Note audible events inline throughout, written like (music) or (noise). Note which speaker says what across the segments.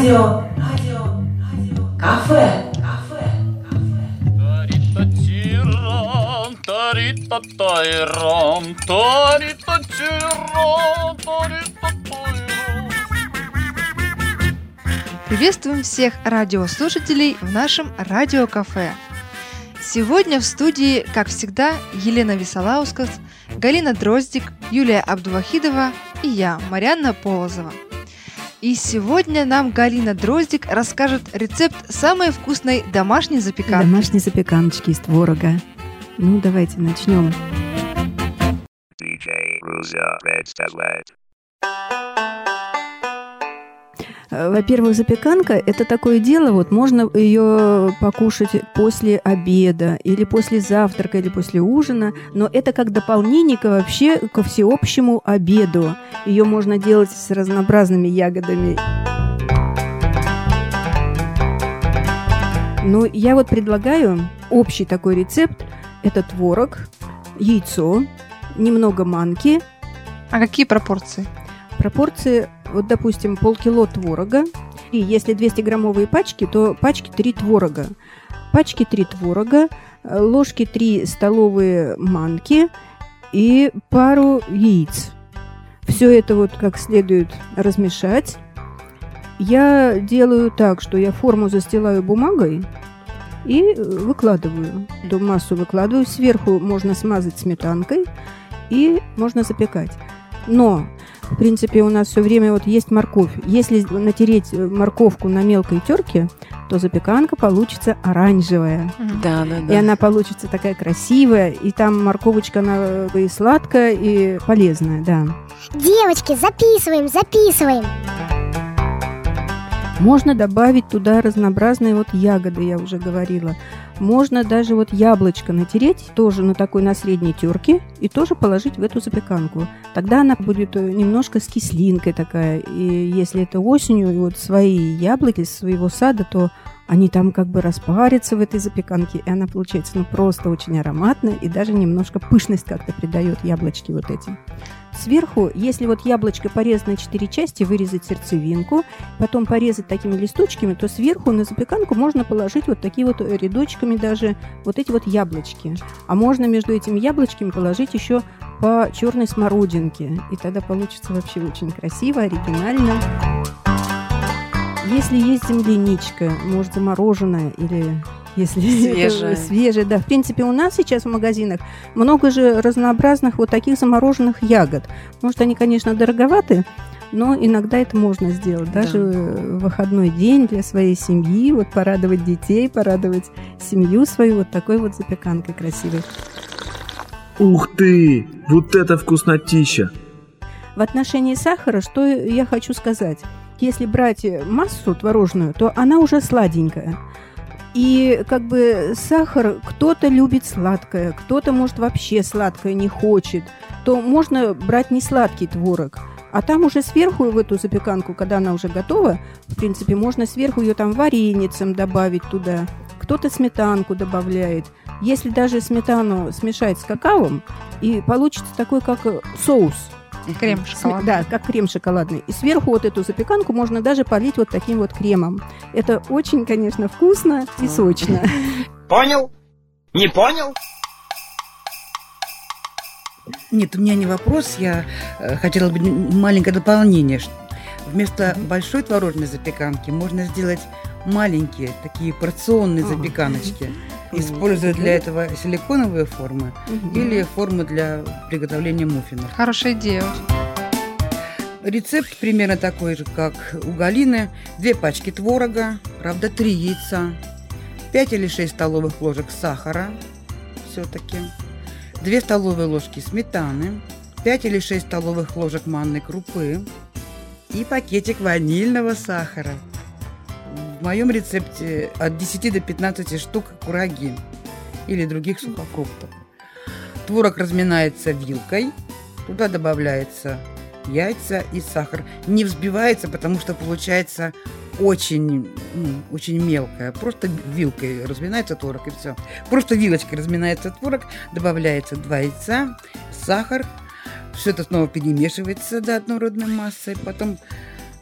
Speaker 1: радио, радио, радио, кафе, кафе,
Speaker 2: Приветствуем всех радиослушателей в нашем радиокафе. Сегодня в студии, как всегда, Елена Висолаускас, Галина Дроздик, Юлия Абдувахидова и я, Марьяна Полозова. И сегодня нам Галина Дроздик расскажет рецепт самой вкусной домашней запеканки.
Speaker 3: Домашней запеканочки из творога. Ну, давайте начнем.
Speaker 4: DJ Satellite.
Speaker 3: Э, Во-первых, запеканка – это такое дело, вот можно ее покушать после обеда, или после завтрака, или после ужина, но это как дополнение вообще ко всеобщему обеду. Ее можно делать с разнообразными ягодами. Ну, я вот предлагаю общий такой рецепт. Это творог, яйцо, немного манки,
Speaker 2: А какие пропорции?
Speaker 3: Пропорции, вот, допустим, полкило творога. И если 200-граммовые пачки, то пачки 3 творога. Пачки 3 творога, э, ложки 3 столовые манки и пару яиц. Все это вот как следует размешать. Я делаю так, что я форму застилаю бумагой и э, выкладываю. Эту массу выкладываю. Сверху можно смазать сметанкой и можно запекать. Но в принципе, у нас все время вот есть морковь. Если натереть э, морковку на мелкой терке, то запеканка получится оранжевая.
Speaker 5: Да, да,
Speaker 3: И
Speaker 5: да.
Speaker 3: она получится такая красивая, и там морковочка она и сладкая, и полезная, да.
Speaker 6: Девочки, записываем, записываем.
Speaker 3: Можно добавить туда разнообразные вот ягоды, я уже говорила. Можно даже вот яблочко натереть, тоже на такой на средней терке, и тоже положить в эту запеканку. Тогда она будет э, немножко с кислинкой такая. И если это осенью, и вот свои яблоки из своего сада, то они там как бы распарятся в этой запеканке, и она получается ну просто очень ароматная, и даже немножко пышность как-то придает яблочки вот эти. Сверху, если вот яблочко порезать на 4 части, вырезать сердцевинку, потом порезать такими листочками, то сверху на запеканку можно положить вот такие вот рядочками даже вот эти вот яблочки. А можно между этими яблочками положить еще по черной смородинке. И тогда получится вообще очень красиво, оригинально. Если есть земляничка, может замороженная или если
Speaker 5: Свежая.
Speaker 3: это (laughs) свежая, да. В принципе, у нас сейчас в магазинах много же разнообразных вот таких замороженных ягод. Может, они, конечно, дороговаты, но иногда это можно сделать. Даже
Speaker 5: Да.
Speaker 3: в выходной день для своей семьи, вот порадовать детей, порадовать семью свою вот такой вот запеканкой красивой.
Speaker 7: Ух ты! Вот это вкуснотища!
Speaker 3: В отношении сахара, что я хочу сказать? Если брать массу творожную, то она уже сладенькая. И как бы сахар, кто-то любит сладкое, кто-то, может, вообще сладкое не хочет, то можно брать не сладкий творог. А там уже сверху в эту запеканку, когда она уже готова, в принципе, можно сверху ее там вареницем добавить туда. Кто-то сметанку добавляет. Если даже сметану смешать с какао, и получится такой, как соус.
Speaker 2: Крем шоколадный.
Speaker 3: Да, как крем шоколадный. И сверху вот эту запеканку можно даже полить вот таким вот кремом. Это очень, конечно, вкусно и сочно. (laughs)
Speaker 8: Понял? Не понял?
Speaker 9: Нет, у меня не вопрос. Я э, хотела бы маленькое дополнение. Вместо большой творожной запеканки можно сделать маленькие такие порционные
Speaker 3: А.
Speaker 9: запеканочки.
Speaker 3: Мгм. (laughs)
Speaker 9: Используя для этого силиконовые формы
Speaker 3: Мгм.
Speaker 9: или формы для приготовления муффинов.
Speaker 2: Хорошая идея.
Speaker 9: Рецепт примерно такой же, как у Галины. Две пачки творога, правда, три яйца, 5 или 6 столовых ложек сахара все-таки, 2 столовые ложки сметаны, 5 или 6 столовых ложек манной крупы и пакетик ванильного сахара. В моем рецепте от 10 до 15 штук кураги или других сухофруктов. Творог разминается вилкой, туда добавляется яйца и сахар. Не взбивается, потому что получается очень, ну, очень мелкое. Просто вилкой разминается творог и все. Просто вилочкой разминается творог, добавляется два яйца, сахар. Все это снова перемешивается до однородной массы. Потом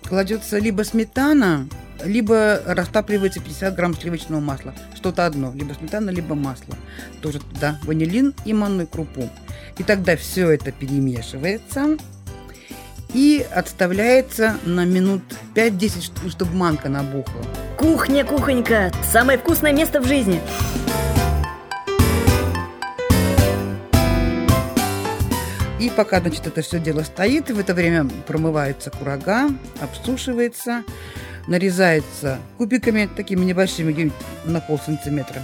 Speaker 9: кладется либо сметана, либо растапливается 50 грамм сливочного масла. Что-то одно, либо сметана, либо масло. Тоже туда ванилин и манную крупу. И тогда все это перемешивается и отставляется на минут 5-10, чтобы манка набухла.
Speaker 5: Кухня, кухонька, самое вкусное место в жизни.
Speaker 9: И пока, значит, это все дело стоит, в это время промывается курага, обсушивается, нарезается кубиками, такими небольшими, где-нибудь на пол сантиметра.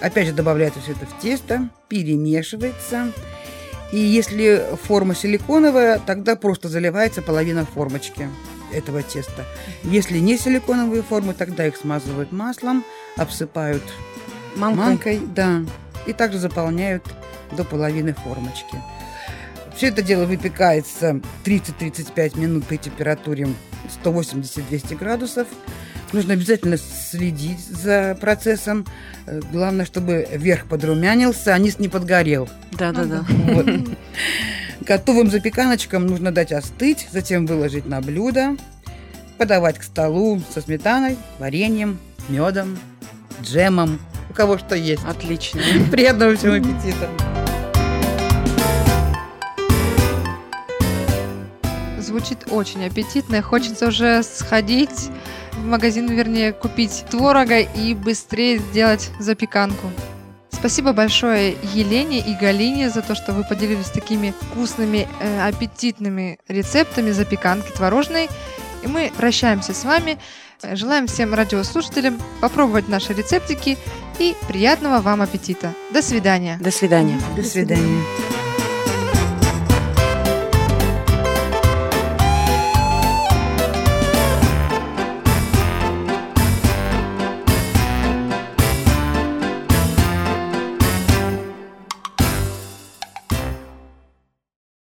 Speaker 9: Опять же добавляется все это в тесто, перемешивается. И если форма силиконовая, тогда просто заливается половина формочки этого теста. Если не силиконовые формы, тогда их смазывают маслом, обсыпают
Speaker 3: Манкой.
Speaker 9: манкой, да, и также заполняют до половины формочки. Все это дело выпекается 30-35 минут при температуре 180-200 градусов. Нужно обязательно следить за процессом. Э, Главное, чтобы верх подрумянился, а низ не подгорел.
Speaker 5: Да-да-да.
Speaker 9: Вот. Готовым запеканочкам нужно дать остыть, затем выложить на блюдо, подавать к столу со сметаной, вареньем, медом, джемом, у кого что есть.
Speaker 5: Отлично.
Speaker 9: Приятного всем аппетита!
Speaker 2: Звучит очень аппетитно. Хочется уже сходить в магазин, вернее, купить творога и быстрее сделать запеканку. Спасибо большое Елене и Галине за то, что вы поделились такими вкусными, э, аппетитными рецептами запеканки творожной. И мы прощаемся с вами. Желаем всем радиослушателям попробовать наши рецептики и приятного вам аппетита. До свидания.
Speaker 5: До свидания.
Speaker 9: До свидания.